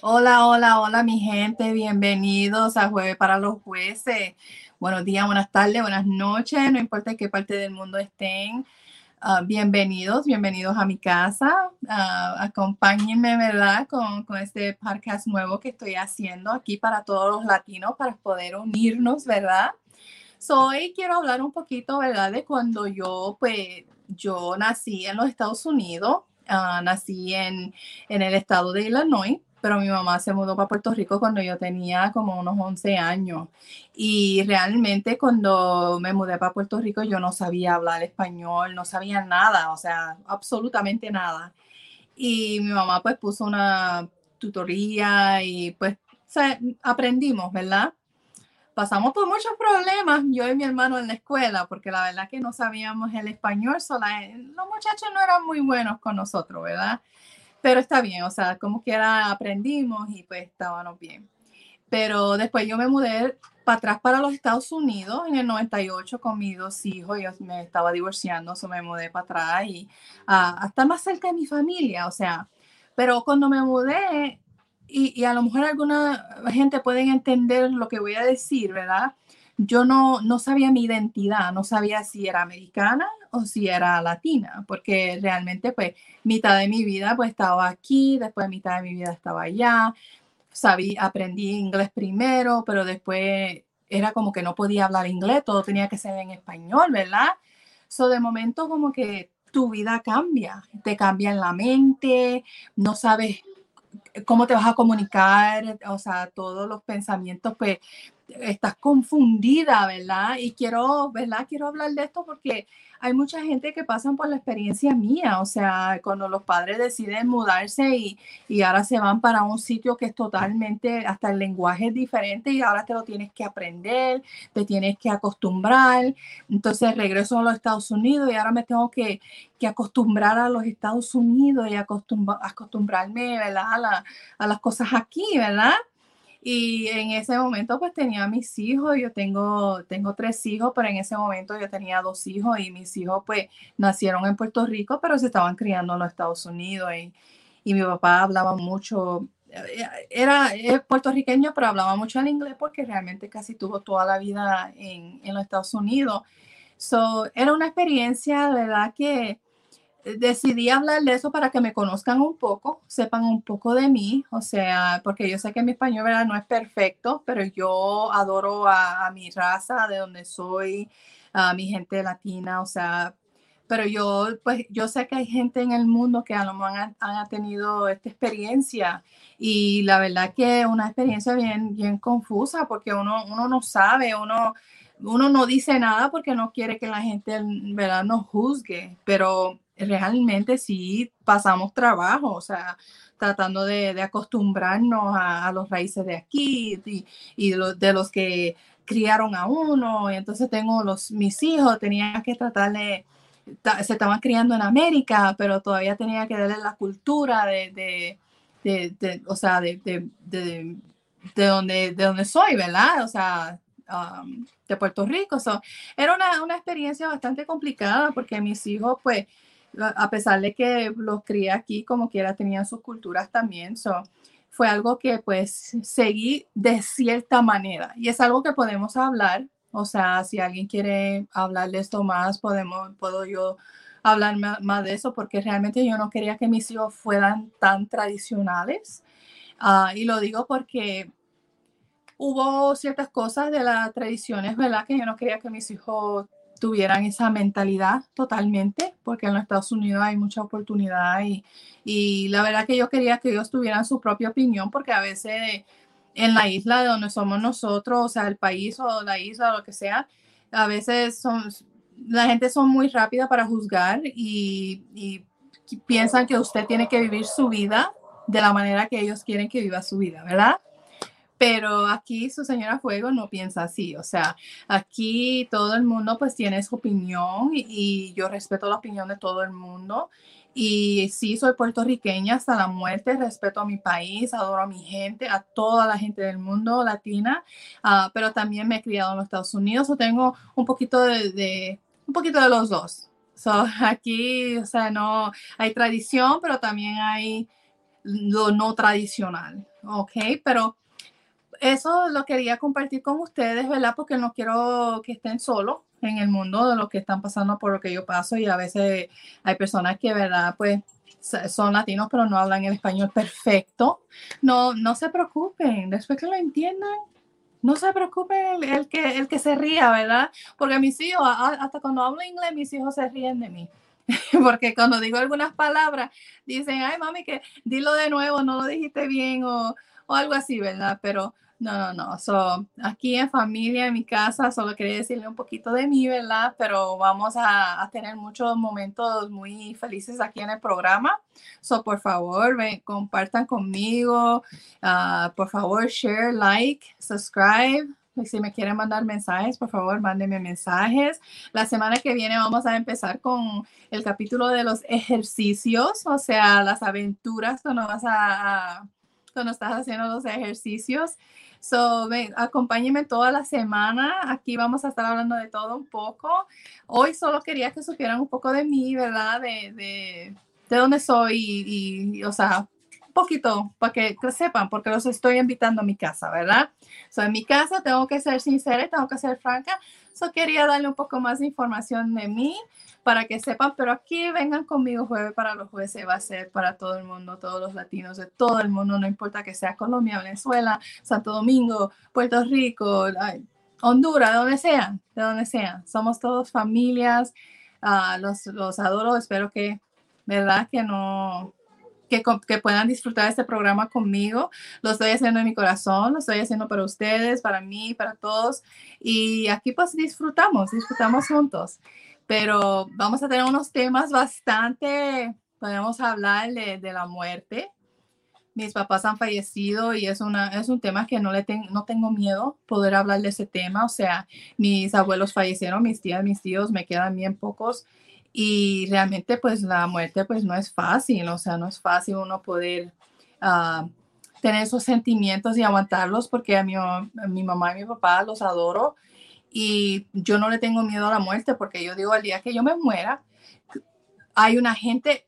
Hola, hola, hola mi gente, bienvenidos a Jueves para los Jueces. Buenos días, buenas tardes, buenas noches, no importa qué parte del mundo estén. Uh, bienvenidos, bienvenidos a mi casa. Uh, acompáñenme, ¿verdad? Con, con, este podcast nuevo que estoy haciendo aquí para todos los latinos, para poder unirnos, ¿verdad? Hoy quiero hablar un poquito, ¿verdad? De cuando yo, pues, yo nací en los Estados Unidos, uh, nací en, en el estado de Illinois pero mi mamá se mudó para Puerto Rico cuando yo tenía como unos 11 años. Y realmente cuando me mudé para Puerto Rico yo no sabía hablar español, no sabía nada, o sea, absolutamente nada. Y mi mamá pues puso una tutoría y pues aprendimos, ¿verdad? Pasamos por muchos problemas, yo y mi hermano en la escuela, porque la verdad que no sabíamos el español, sola, los muchachos no eran muy buenos con nosotros, ¿verdad? Pero está bien, o sea, como quiera aprendimos y pues estábamos bien. Pero después yo me mudé para atrás para los Estados Unidos en el 98 con mis dos hijos, yo me estaba divorciando, so me mudé para atrás y a estar más cerca de mi familia, o sea, pero cuando me mudé, y, y a lo mejor alguna gente puede entender lo que voy a decir, ¿verdad? Yo no, no sabía mi identidad, no sabía si era americana o si era latina, porque realmente pues mitad de mi vida pues estaba aquí, después mitad de mi vida estaba allá, sabía, aprendí inglés primero, pero después era como que no podía hablar inglés, todo tenía que ser en español, ¿verdad? So de momento como que tu vida cambia, te cambia en la mente, no sabes cómo te vas a comunicar, o sea, todos los pensamientos pues estás confundida, ¿verdad? Y quiero, ¿verdad? Quiero hablar de esto porque hay mucha gente que pasan por la experiencia mía, o sea, cuando los padres deciden mudarse y, y, ahora se van para un sitio que es totalmente, hasta el lenguaje es diferente y ahora te lo tienes que aprender, te tienes que acostumbrar. Entonces regreso a los Estados Unidos y ahora me tengo que, que acostumbrar a los Estados Unidos y acostumbrarme, ¿verdad? A, a las cosas aquí, ¿verdad? Y en ese momento pues tenía mis hijos, yo tengo, tengo tres hijos, pero en ese momento yo tenía dos hijos y mis hijos pues nacieron en Puerto Rico, pero se estaban criando en los Estados Unidos y, y mi papá hablaba mucho, eh, era puertorriqueño, pero hablaba mucho en inglés porque realmente casi tuvo toda la vida en, en los Estados Unidos. So, era una experiencia, verdad, que decidí hablar de eso para que me conozcan un poco, sepan un poco de mí, o sea, porque yo sé que mi español ¿verdad? no es perfecto, pero yo adoro a, mi raza, de donde soy, a mi gente latina, o sea, pero yo, pues, yo sé que hay gente en el mundo que a lo mejor han, han tenido esta experiencia y la verdad que una experiencia bien, bien confusa porque uno, uno no sabe, uno, uno no dice nada porque no quiere que la gente, ¿verdad?, nos juzgue, pero realmente sí pasamos trabajo, o sea, tratando de, acostumbrarnos a, los raíces de aquí y, de, los, que criaron a uno. Y entonces tengo los, mis hijos, tenía que tratar de, se estaban criando en América, pero todavía tenía que darle la cultura de, de, o sea, de, de, donde, de donde soy, ¿verdad? O sea, um, de Puerto Rico. era una, una experiencia bastante complicada porque mis hijos, pues, a pesar de que los crié aquí, como quiera, tenían sus culturas también. So, fue algo que pues seguí de cierta manera y es algo que podemos hablar. O sea, si alguien quiere hablar de esto más, podemos, puedo yo hablar más, de eso porque realmente yo no quería que mis hijos fueran tan tradicionales. Ah, y lo digo porque hubo ciertas cosas de las tradiciones, ¿verdad? Que yo no quería que mis hijos tuvieran esa mentalidad totalmente, porque en los Estados Unidos hay mucha oportunidad y, y la verdad que yo quería que ellos tuvieran su propia opinión, porque a veces en la isla de donde somos nosotros, o sea, el país o la isla o lo que sea, a veces son, la gente son muy rápida para juzgar y, y piensan que usted tiene que vivir su vida de la manera que ellos quieren que viva su vida, ¿verdad? Pero aquí su señora Fuego no piensa así, o sea, aquí todo el mundo pues tiene su opinión y, yo respeto la opinión de todo el mundo. Y sí, soy puertorriqueña hasta la muerte, respeto a mi país, adoro a mi gente, a toda la gente del mundo latina, uh, pero también me he criado en los Estados Unidos, o tengo un poquito de, de, un poquito de los dos. So, aquí, o sea, no hay tradición, pero también hay lo no tradicional. ¿ok? Pero eso lo quería compartir con ustedes, ¿verdad? Porque no quiero que estén solos en el mundo de lo que están pasando por lo que yo paso y a veces hay personas que, ¿verdad? Pues son latinos pero no hablan el español perfecto. No, no se preocupen, después que lo entiendan, no se preocupen el, que, el que se ría, ¿verdad? Porque mis hijos, hasta cuando hablo inglés, mis hijos se ríen de mí. Porque cuando digo algunas palabras, dicen, ay, mami, que dilo de nuevo, no lo dijiste bien o algo así, ¿verdad? Pero no, no, no. So, aquí en familia, en mi casa, solo quería decirle un poquito de mí, ¿verdad? Pero vamos a, tener muchos momentos muy felices aquí en el programa. So, por favor, compartan conmigo. Ah, por favor, share, like, subscribe. Si me quieren mandar mensajes, por favor, mándenme mensajes. La semana que viene vamos a empezar con el capítulo de los ejercicios, o sea, las aventuras cuando vas a cuando estás haciendo los ejercicios. So, ven, acompáñenme toda la semana. Aquí vamos a estar hablando de todo un poco. Hoy solo quería que supieran un poco de mí, ¿verdad? De, de, de dónde soy y, o sea, poquito para que, sepan, porque los estoy invitando a mi casa, ¿verdad? So, en mi casa tengo que ser sincera tengo que ser franca. So, quería darle un poco más de información de mí para que sepan, pero aquí vengan conmigo jueves para los jueces, va a ser para todo el mundo, todos los latinos de todo el mundo, no importa que sea Colombia, Venezuela, Santo Domingo, Puerto Rico, Honduras, de donde sean, de donde sean. Somos todos familias, uh, los, los adoro, espero que, ¿verdad? Que no, que, que, puedan disfrutar este programa conmigo. Lo estoy haciendo en mi corazón, lo estoy haciendo para ustedes, para mí, para todos. Y aquí pues disfrutamos, disfrutamos juntos pero vamos a tener unos temas bastante, podemos hablar de, la muerte. Mis papás han fallecido y es, una, es un tema que no, le no tengo miedo poder hablar de ese tema. O sea, mis abuelos fallecieron, mis tías, mis tíos, me quedan bien pocos. Y realmente pues la muerte pues no es fácil, o sea, no es fácil uno poder uh, tener esos sentimientos y aguantarlos porque a mi, mi mamá y mi papá los adoro y yo no le tengo miedo a la muerte porque yo digo, el día que yo me muera, hay una gente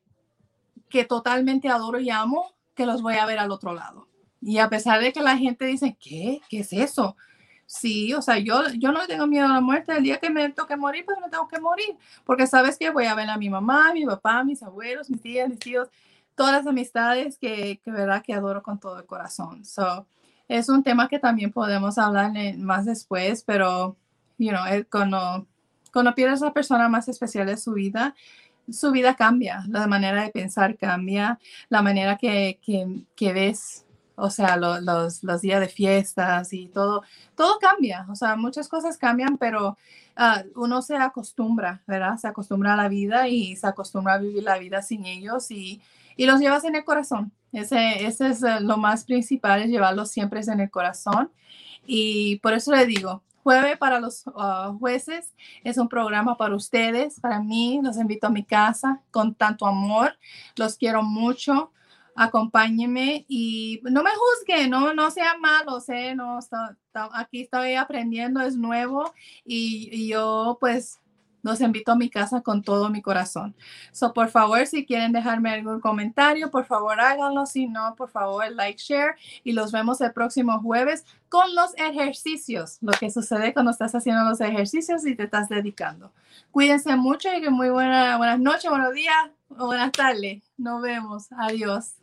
que totalmente adoro y amo que los voy a ver al otro lado. Y a pesar de que la gente dice, ¿qué? ¿Qué es eso? Sí, o sea, yo, yo no tengo miedo a la muerte. El día que me toque morir, pues me tengo que morir. Porque sabes que voy a ver a mi mamá, mi papá, mis abuelos, mis tías, mis tíos, todas las amistades que, que verdad que adoro con todo el corazón. So, es un tema que también podemos hablar más después, pero you know, cuando, cuando pierdes a la persona más especial de su vida, su vida cambia, la manera de pensar cambia, la manera que, que, ves, o sea, los, los, días de fiestas y todo, todo cambia, o sea, muchas cosas cambian, pero ah, uno se acostumbra, ¿verdad? Se acostumbra a la vida y se acostumbra a vivir la vida sin ellos y, y los llevas en el corazón. Ese, ese es eh, lo más principal, es llevarlos siempre en el corazón. Y por eso le digo, Jueves para los ah, jueces es un programa para ustedes, para mí. Los invito a mi casa con tanto amor. Los quiero mucho. Acompáñenme y no me juzguen, no, no sean malos, ¿eh? no, aquí estoy aprendiendo, es nuevo y, y yo pues los invito a mi casa con todo mi corazón. So, por favor, si quieren dejarme algún comentario, por favor háganlo. Si no, por favor, like, share. Y los vemos el próximo jueves con los ejercicios. Lo que sucede cuando estás haciendo los ejercicios y te estás dedicando. Cuídense mucho y que muy buena, buenas noches, buenos días buenas tardes. Nos vemos. Adiós.